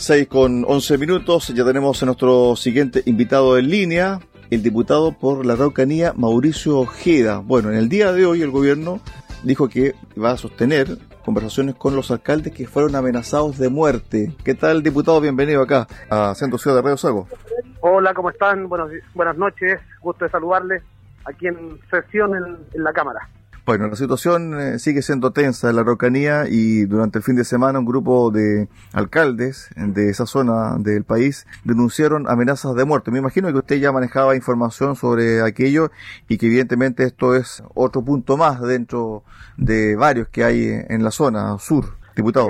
6 con 11 minutos, ya tenemos a nuestro siguiente invitado en línea, el diputado por la Araucanía, Mauricio Ojeda. Bueno, en el día de hoy el gobierno dijo que va a sostener conversaciones con los alcaldes que fueron amenazados de muerte. ¿Qué tal, diputado? Bienvenido acá a Centro Ciudad de Radio Sago. Hola, ¿cómo están? Buenos, buenas noches, gusto de saludarles aquí en sesión en la Cámara. Bueno, la situación eh, sigue siendo tensa en la Rocanía y durante el fin de semana un grupo de alcaldes de esa zona del país denunciaron amenazas de muerte. Me imagino que usted ya manejaba información sobre aquello y que evidentemente esto es otro punto más dentro de varios que hay en la zona sur, diputado.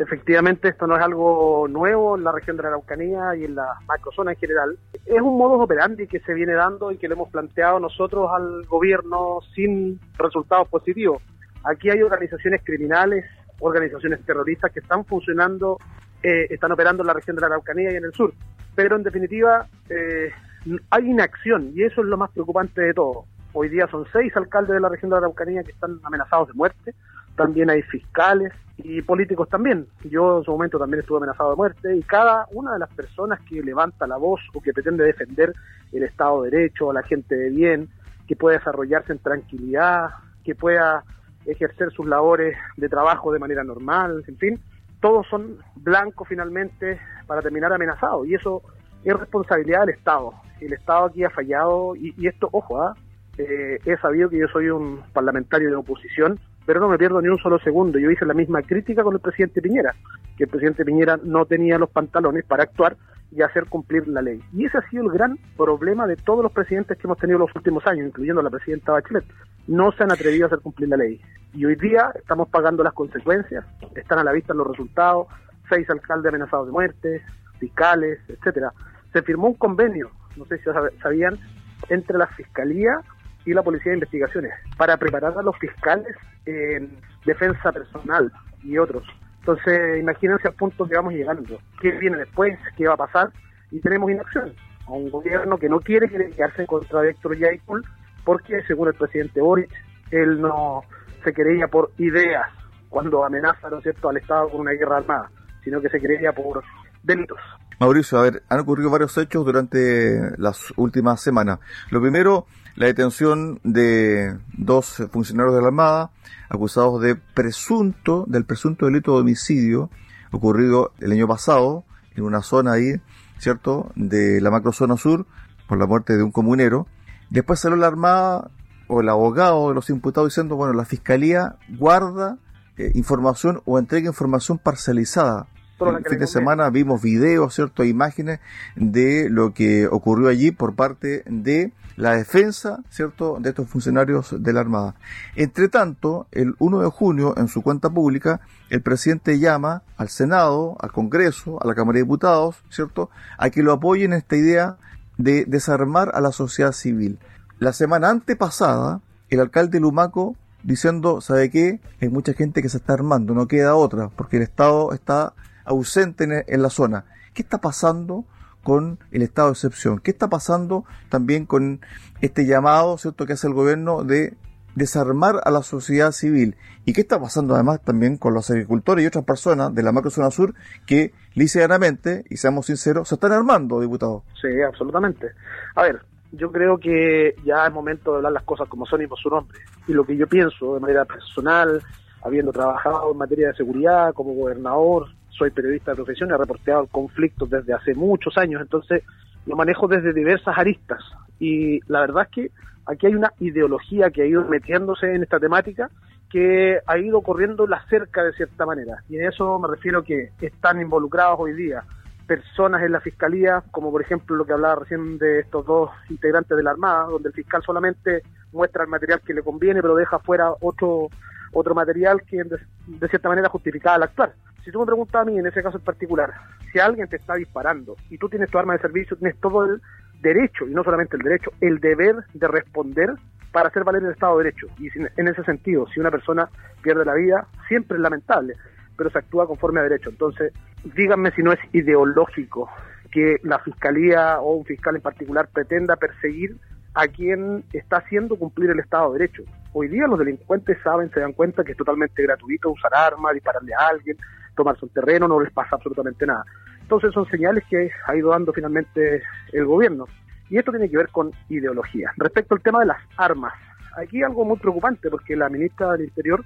Efectivamente, esto no es algo nuevo en la región de la Araucanía y en la macrozona en general. Es un modus operandi que se viene dando y que le hemos planteado nosotros al gobierno sin resultados positivos. Aquí hay organizaciones criminales, organizaciones terroristas que están funcionando, eh, están operando en la región de la Araucanía y en el sur. Pero en definitiva, eh, hay inacción y eso es lo más preocupante de todo. Hoy día son seis alcaldes de la región de la Araucanía que están amenazados de muerte también hay fiscales y políticos también. Yo en su momento también estuve amenazado de muerte y cada una de las personas que levanta la voz o que pretende defender el Estado de Derecho, a la gente de bien, que pueda desarrollarse en tranquilidad, que pueda ejercer sus labores de trabajo de manera normal, en fin, todos son blancos finalmente para terminar amenazados y eso es responsabilidad del Estado. El Estado aquí ha fallado y, esto, ojo, ¿ah? eh, he sabido que yo soy un parlamentario de oposición pero no me pierdo ni un solo segundo. Yo hice la misma crítica con el presidente Piñera, que el presidente Piñera no tenía los pantalones para actuar y hacer cumplir la ley. Y ese ha sido el gran problema de todos los presidentes que hemos tenido los últimos años, incluyendo la presidenta Bachelet. No se han atrevido a hacer cumplir la ley. Y hoy día estamos pagando las consecuencias, están a la vista los resultados, seis alcaldes amenazados de muerte, fiscales, etcétera. Se firmó un convenio, no sé si sabían, entre la Fiscalía y la Policía de Investigaciones para preparar a los fiscales en defensa personal y otros. Entonces, imagínense al punto que vamos llegando. ¿Qué viene después? ¿Qué va a pasar? Y tenemos inacción. A un gobierno que no quiere quedarse contra Héctor Yaikul porque, según el presidente Boric, él no se quería por ideas cuando amenaza, ¿no es cierto?, al Estado con una guerra armada, sino que se quería por delitos. Mauricio, a ver, han ocurrido varios hechos durante las últimas semanas. Lo primero, la detención de dos funcionarios de la Armada acusados de presunto, del presunto delito de homicidio ocurrido el año pasado en una zona ahí, ¿cierto?, de la macrozona sur por la muerte de un comunero. Después salió la Armada o el abogado de los imputados diciendo, bueno, la Fiscalía guarda eh, información o entrega información parcializada el fin de semana vimos videos, ¿cierto? Imágenes de lo que ocurrió allí por parte de la defensa, ¿cierto? De estos funcionarios de la Armada. Entre tanto, el 1 de junio, en su cuenta pública, el presidente llama al Senado, al Congreso, a la Cámara de Diputados, ¿cierto? A que lo apoyen en esta idea de desarmar a la sociedad civil. La semana antepasada, el alcalde Lumaco diciendo, ¿sabe qué? Hay mucha gente que se está armando, no queda otra, porque el Estado está ausente en, la zona. ¿Qué está pasando con el estado de excepción? ¿Qué está pasando también con este llamado, cierto, que hace el gobierno de desarmar a la sociedad civil? ¿Y qué está pasando además también con los agricultores y otras personas de la macrozona sur que, liceamente, y seamos sinceros, se están armando, diputado? Sí, absolutamente. A ver, yo creo que ya es momento de hablar las cosas como son y por su nombre. Y lo que yo pienso de manera personal, habiendo trabajado en materia de seguridad como gobernador, soy periodista de profesión, he reporteado conflictos desde hace muchos años, entonces lo manejo desde diversas aristas. Y la verdad es que aquí hay una ideología que ha ido metiéndose en esta temática que ha ido corriendo la cerca de cierta manera. Y en eso me refiero que están involucrados hoy día personas en la fiscalía, como por ejemplo lo que hablaba recién de estos dos integrantes de la Armada, donde el fiscal solamente muestra el material que le conviene, pero deja fuera otro otro material que de, cierta manera justificaba al actuar. Si tú me preguntas a mí, en ese caso en particular, si alguien te está disparando y tú tienes tu arma de servicio, tienes todo el derecho, y no solamente el derecho, el deber de responder para hacer valer el Estado de Derecho. Y en ese sentido, si una persona pierde la vida, siempre es lamentable, pero se actúa conforme a derecho. Entonces, díganme si no es ideológico que la fiscalía o un fiscal en particular pretenda perseguir a quien está haciendo cumplir el Estado de Derecho. Hoy día los delincuentes saben, se dan cuenta que es totalmente gratuito usar armas, dispararle a alguien, tomarse un terreno, no les pasa absolutamente nada. Entonces son señales que ha ido dando finalmente el gobierno. Y esto tiene que ver con ideología. Respecto al tema de las armas, aquí algo muy preocupante porque la ministra del Interior,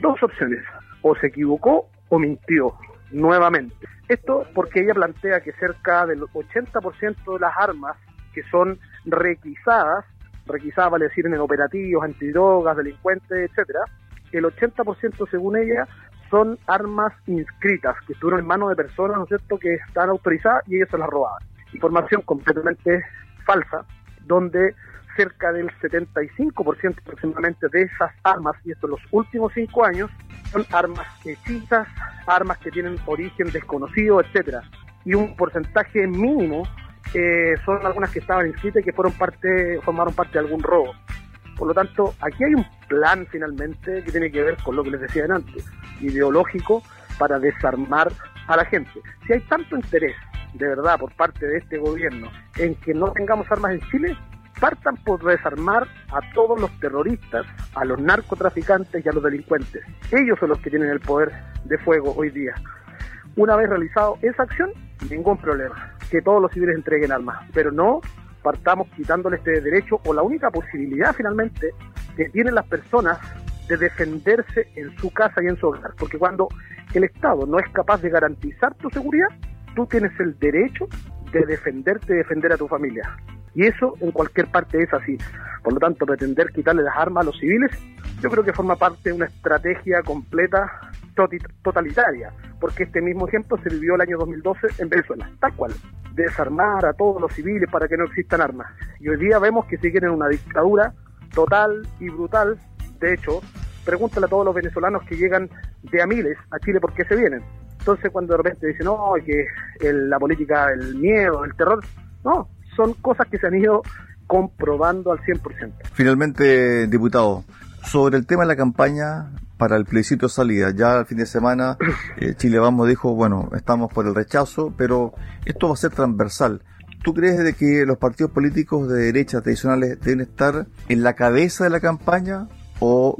dos opciones, o se equivocó o mintió nuevamente. Esto porque ella plantea que cerca del 80% de las armas que son requisadas, requisadas vale decir en operativos, antidrogas, delincuentes, etcétera, el 80% según ella son armas inscritas, que estuvieron en manos de personas, ¿no es cierto?, que están autorizadas y ellos se las robaban. Información completamente falsa, donde cerca del 75% aproximadamente de esas armas, y esto en los últimos cinco años, son armas hechizas, armas que tienen origen desconocido, etcétera. Y un porcentaje mínimo eh, son algunas que estaban inscritas y que fueron parte, formaron parte de algún robo. Por lo tanto, aquí hay un plan finalmente que tiene que ver con lo que les decía antes, ideológico para desarmar a la gente. Si hay tanto interés, de verdad, por parte de este gobierno en que no tengamos armas en Chile, partan por desarmar a todos los terroristas, a los narcotraficantes y a los delincuentes. Ellos son los que tienen el poder de fuego hoy día. Una vez realizado esa acción, ningún problema. Que todos los civiles entreguen armas, pero no partamos quitándole este derecho o la única posibilidad finalmente que tienen las personas de defenderse en su casa y en su hogar. Porque cuando el Estado no es capaz de garantizar tu seguridad, tú tienes el derecho de defenderte y defender a tu familia. Y eso en cualquier parte es así. Por lo tanto, pretender quitarle las armas a los civiles, yo creo que forma parte de una estrategia completa totalitaria, porque este mismo ejemplo se vivió el año 2012 en Venezuela, tal cual desarmar a todos los civiles para que no existan armas. Y hoy día vemos que siguen en una dictadura total y brutal. De hecho, pregúntale a todos los venezolanos que llegan de a miles a Chile por qué se vienen. Entonces cuando de repente dicen, no, que la política, el miedo, el terror, no, son cosas que se han ido comprobando al 100%. Finalmente, diputado, sobre el tema de la campaña, para el plebiscito de salida. Ya el fin de semana eh, Chile Vamos dijo, bueno, estamos por el rechazo, pero esto va a ser transversal. ¿Tú crees de que los partidos políticos de derecha tradicionales deben estar en la cabeza de la campaña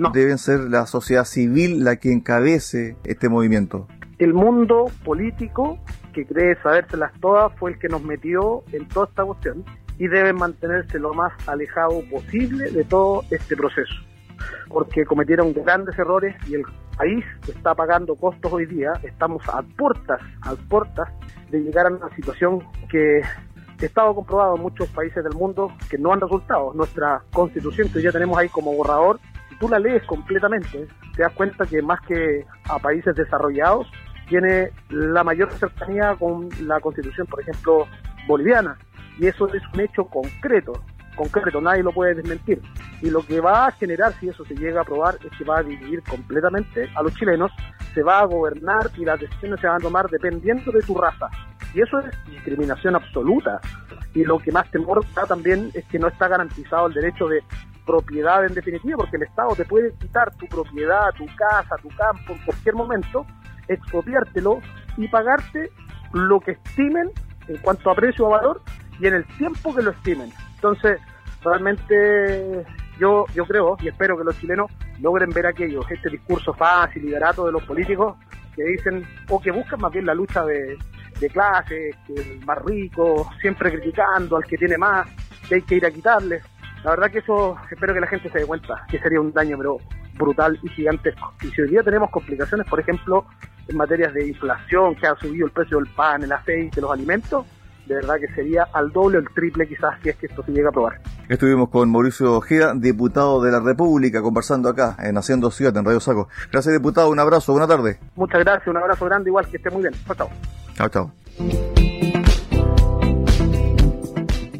o deben ser la sociedad civil la que encabece este movimiento? El mundo político que cree sabérselas todas fue el que nos metió en toda esta cuestión y debe mantenerse lo más alejado posible de todo este proceso porque cometieron grandes errores y el país está pagando costos hoy día. Estamos a puertas, a puertas de llegar a una situación que ha estado comprobado en muchos países del mundo que no han resultado. Nuestra constitución que ya tenemos ahí como borrador, si tú la lees completamente, te das cuenta que más que a países desarrollados, tiene la mayor cercanía con la constitución, por ejemplo, boliviana. Y eso es un hecho concreto concreto, nadie lo puede desmentir. Y lo que va a generar, si eso se llega a aprobar, es que va a dividir completamente a los chilenos, se va a gobernar y las decisiones se van a tomar dependiendo de tu raza. Y eso es discriminación absoluta. Y lo que más temor da también es que no está garantizado el derecho de propiedad en definitiva, porque el Estado te puede quitar tu propiedad, tu casa, tu campo en cualquier momento, expropiártelo y pagarte lo que estimen en cuanto a precio o valor y en el tiempo que lo estimen. Entonces, realmente yo, yo creo y espero que los chilenos logren ver aquello, este discurso fácil y barato de los políticos que dicen, o que buscan más bien la lucha de, de clases, que el más rico, siempre criticando al que tiene más, que hay que ir a quitarles. La verdad que eso espero que la gente se dé cuenta, que sería un daño pero brutal y gigantesco. Y si hoy día tenemos complicaciones, por ejemplo, en materias de inflación, que ha subido el precio del pan, el aceite, los alimentos, de verdad que sería al doble o el triple quizás si es que esto se llega a aprobar. Estuvimos con Mauricio Ojeda, diputado de la República, conversando acá en Haciendo Ciudad, en Radio Saco. Gracias, diputado. Un abrazo. Buena tarde. Muchas gracias. Un abrazo grande. Igual que esté muy bien. Chao, chao. Chao, chao.